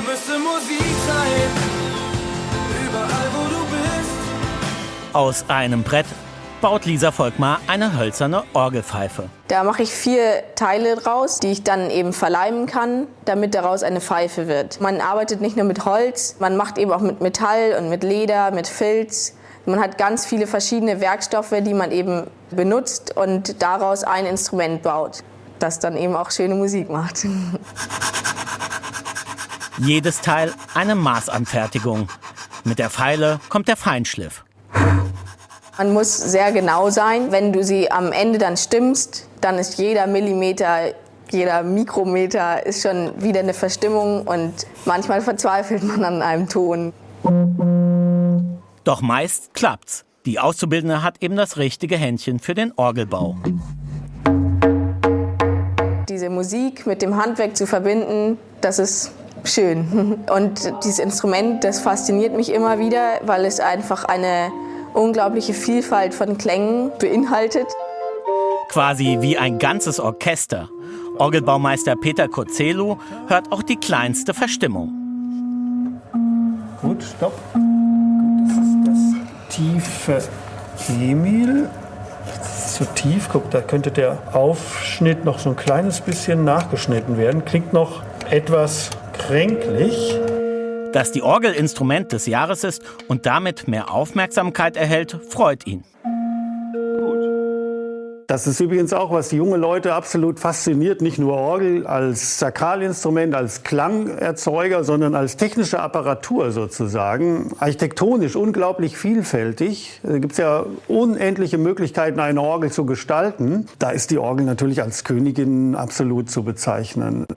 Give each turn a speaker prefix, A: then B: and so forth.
A: Musik sein. Überall, wo du bist.
B: Aus einem Brett baut Lisa Volkmar eine hölzerne Orgelpfeife.
C: Da mache ich vier Teile draus, die ich dann eben verleimen kann, damit daraus eine Pfeife wird. Man arbeitet nicht nur mit Holz, man macht eben auch mit Metall und mit Leder, mit Filz. Man hat ganz viele verschiedene Werkstoffe, die man eben benutzt und daraus ein Instrument baut, das dann eben auch schöne Musik macht.
B: Jedes Teil eine Maßanfertigung. Mit der Feile kommt der Feinschliff.
C: Man muss sehr genau sein. Wenn du sie am Ende dann stimmst, dann ist jeder Millimeter, jeder Mikrometer ist schon wieder eine Verstimmung und manchmal verzweifelt man an einem Ton.
B: Doch meist klappt's. Die Auszubildende hat eben das richtige Händchen für den Orgelbau.
C: Diese Musik mit dem Handwerk zu verbinden, das ist schön. Und dieses Instrument, das fasziniert mich immer wieder, weil es einfach eine unglaubliche Vielfalt von Klängen beinhaltet.
B: Quasi wie ein ganzes Orchester. Orgelbaumeister Peter Kotzelo hört auch die kleinste Verstimmung.
D: Gut, stopp. Das ist das tiefe Emil. Das ist so tief. Guck, da könnte der Aufschnitt noch so ein kleines bisschen nachgeschnitten werden. Klingt noch etwas kränklich.
B: Dass die Orgel Instrument des Jahres ist und damit mehr Aufmerksamkeit erhält, freut ihn.
D: Das ist übrigens auch, was die junge Leute absolut fasziniert. Nicht nur Orgel als Sakralinstrument, als Klangerzeuger, sondern als technische Apparatur sozusagen. Architektonisch unglaublich vielfältig. Da gibt es ja unendliche Möglichkeiten, eine Orgel zu gestalten. Da ist die Orgel natürlich als Königin absolut zu bezeichnen.